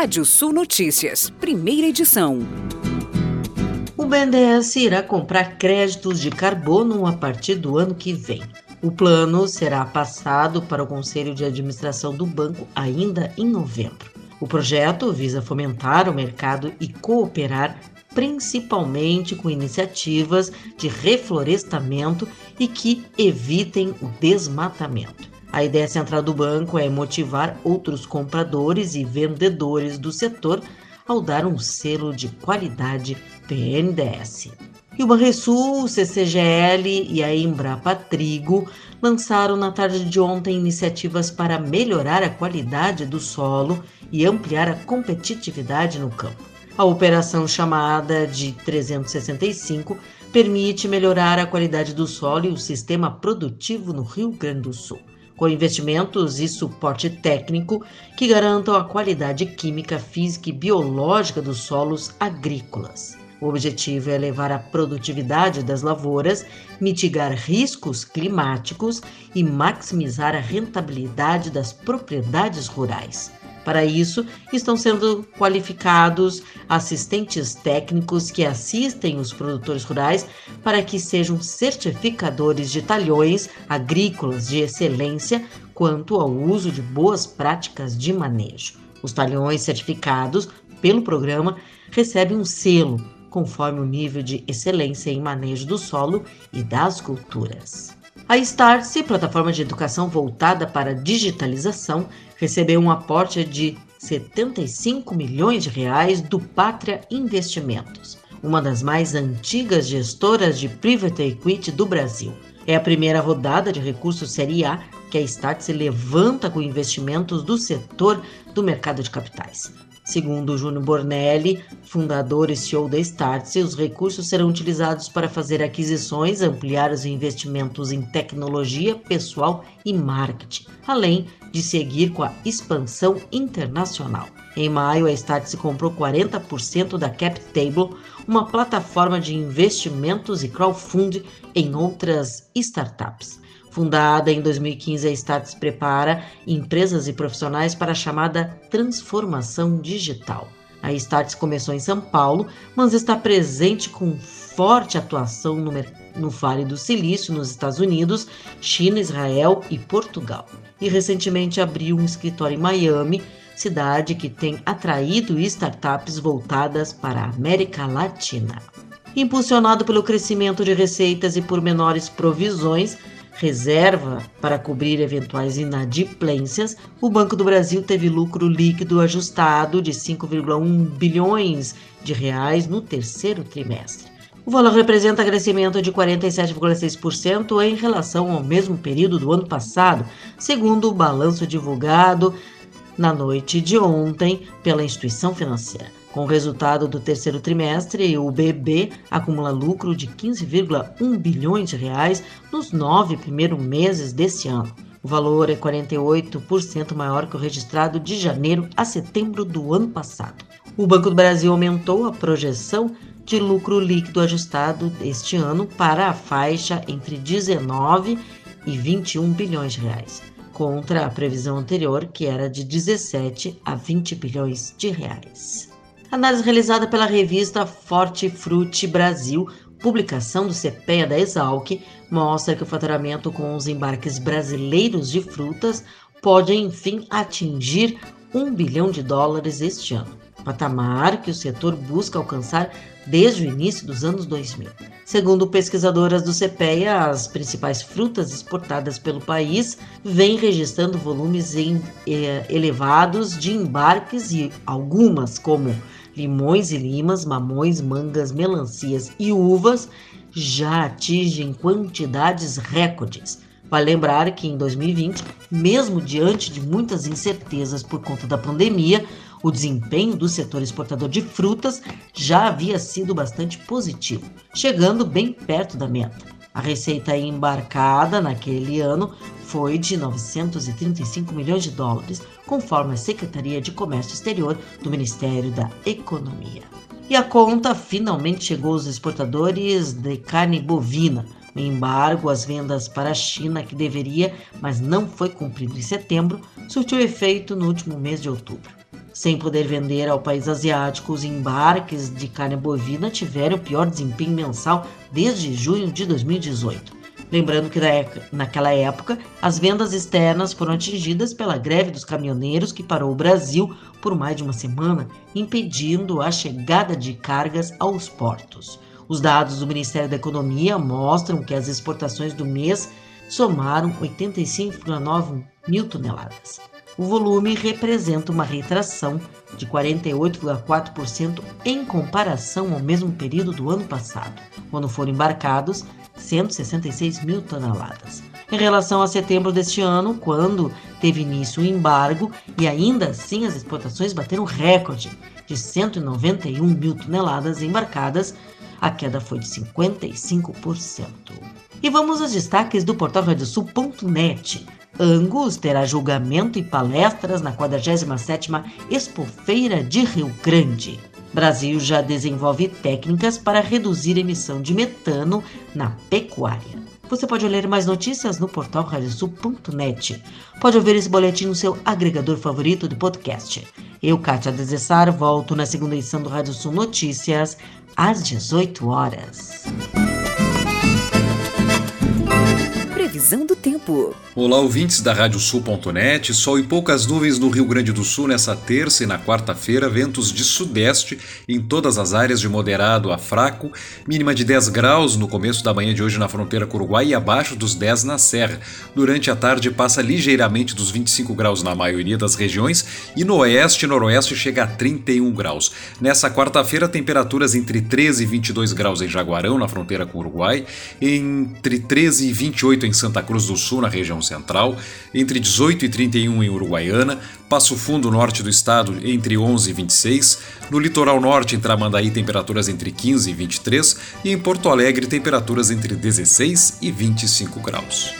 Rádio Sul Notícias, primeira edição. O BNDES irá comprar créditos de carbono a partir do ano que vem. O plano será passado para o Conselho de Administração do banco ainda em novembro. O projeto visa fomentar o mercado e cooperar principalmente com iniciativas de reflorestamento e que evitem o desmatamento. A ideia central do banco é motivar outros compradores e vendedores do setor ao dar um selo de qualidade PNDS. E o Banrisul, o CCGL e a Embrapa Trigo lançaram na tarde de ontem iniciativas para melhorar a qualidade do solo e ampliar a competitividade no campo. A operação chamada de 365 permite melhorar a qualidade do solo e o sistema produtivo no Rio Grande do Sul, com investimentos e suporte técnico que garantam a qualidade química, física e biológica dos solos agrícolas. O objetivo é elevar a produtividade das lavouras, mitigar riscos climáticos e maximizar a rentabilidade das propriedades rurais. Para isso, estão sendo qualificados assistentes técnicos que assistem os produtores rurais para que sejam certificadores de talhões agrícolas de excelência quanto ao uso de boas práticas de manejo. Os talhões certificados pelo programa recebem um selo conforme o nível de excelência em manejo do solo e das culturas. A Startse, plataforma de educação voltada para digitalização, recebeu um aporte de 75 milhões de reais do Pátria Investimentos, uma das mais antigas gestoras de private equity do Brasil. É a primeira rodada de recursos Série A que a Startse levanta com investimentos do setor do mercado de capitais. Segundo Júnior Bornelli, fundador e CEO da Startse, os recursos serão utilizados para fazer aquisições, ampliar os investimentos em tecnologia, pessoal e marketing, além de seguir com a expansão internacional. Em maio, a Startse comprou 40% da CapTable, uma plataforma de investimentos e crowdfunding em outras startups. Fundada em 2015, a Status prepara empresas e profissionais para a chamada transformação digital. A Status começou em São Paulo, mas está presente com forte atuação no, no Vale do Silício, nos Estados Unidos, China, Israel e Portugal. E recentemente abriu um escritório em Miami, cidade que tem atraído startups voltadas para a América Latina. Impulsionado pelo crescimento de receitas e por menores provisões, reserva para cobrir eventuais inadimplências, o Banco do Brasil teve lucro líquido ajustado de 5,1 bilhões de reais no terceiro trimestre. O valor representa crescimento de 47,6% em relação ao mesmo período do ano passado, segundo o balanço divulgado na noite de ontem pela instituição financeira. Com o resultado do terceiro trimestre, o BB acumula lucro de 15,1 bilhões de reais nos nove primeiros meses deste ano. O valor é 48% maior que o registrado de janeiro a setembro do ano passado. O Banco do Brasil aumentou a projeção de lucro líquido ajustado este ano para a faixa entre 19 e 21 bilhões de reais, contra a previsão anterior que era de 17 a 20 bilhões de reais. Análise realizada pela revista Forte Frutti Brasil, publicação do CPEA da Exalc, mostra que o faturamento com os embarques brasileiros de frutas pode, enfim, atingir um bilhão de dólares este ano, patamar que o setor busca alcançar desde o início dos anos 2000. Segundo pesquisadoras do CPEA, as principais frutas exportadas pelo país vêm registrando volumes em, eh, elevados de embarques e algumas, como limões e limas, mamões, mangas, melancias e uvas já atingem quantidades recordes. Vale lembrar que em 2020, mesmo diante de muitas incertezas por conta da pandemia, o desempenho do setor exportador de frutas já havia sido bastante positivo, chegando bem perto da meta. A receita embarcada naquele ano foi de 935 milhões de dólares, conforme a Secretaria de Comércio Exterior do Ministério da Economia. E a conta finalmente chegou aos exportadores de carne bovina. O embargo às vendas para a China, que deveria, mas não foi cumprido em setembro, surtiu efeito no último mês de outubro. Sem poder vender ao país asiático, os embarques de carne bovina tiveram o pior desempenho mensal desde junho de 2018. Lembrando que naquela época as vendas externas foram atingidas pela greve dos caminhoneiros que parou o Brasil por mais de uma semana, impedindo a chegada de cargas aos portos. Os dados do Ministério da Economia mostram que as exportações do mês somaram 85,9 mil toneladas. O volume representa uma retração de 48,4% em comparação ao mesmo período do ano passado, quando foram embarcados 166 mil toneladas. Em relação a setembro deste ano, quando teve início o embargo, e ainda assim as exportações bateram recorde de 191 mil toneladas embarcadas, a queda foi de 55%. E vamos aos destaques do portal radiosul.net. Angus terá julgamento e palestras na 47ª Expofeira de Rio Grande. Brasil já desenvolve técnicas para reduzir a emissão de metano na pecuária. Você pode ler mais notícias no portal radiosul.net. Pode ouvir esse boletim no seu agregador favorito de podcast. Eu, Kátia Desessar, volto na segunda edição do Rádio Sul Notícias, às 18 horas. Previsão do tempo. Olá, ouvintes da Radiosul.net. Sol e poucas nuvens no Rio Grande do Sul nessa terça e na quarta-feira. Ventos de sudeste em todas as áreas de moderado a fraco. Mínima de 10 graus no começo da manhã de hoje na fronteira com o Uruguai e abaixo dos 10 na Serra. Durante a tarde passa ligeiramente dos 25 graus na maioria das regiões e no oeste e noroeste chega a 31 graus. Nessa quarta-feira, temperaturas entre 13 e 22 graus em Jaguarão, na fronteira com o Uruguai, entre 13 e 28 em Santa Cruz do Sul, na região central, entre 18 e 31 em Uruguaiana, Passo Fundo, norte do estado, entre 11 e 26, no litoral norte, em Tramandaí, temperaturas entre 15 e 23, e em Porto Alegre, temperaturas entre 16 e 25 graus.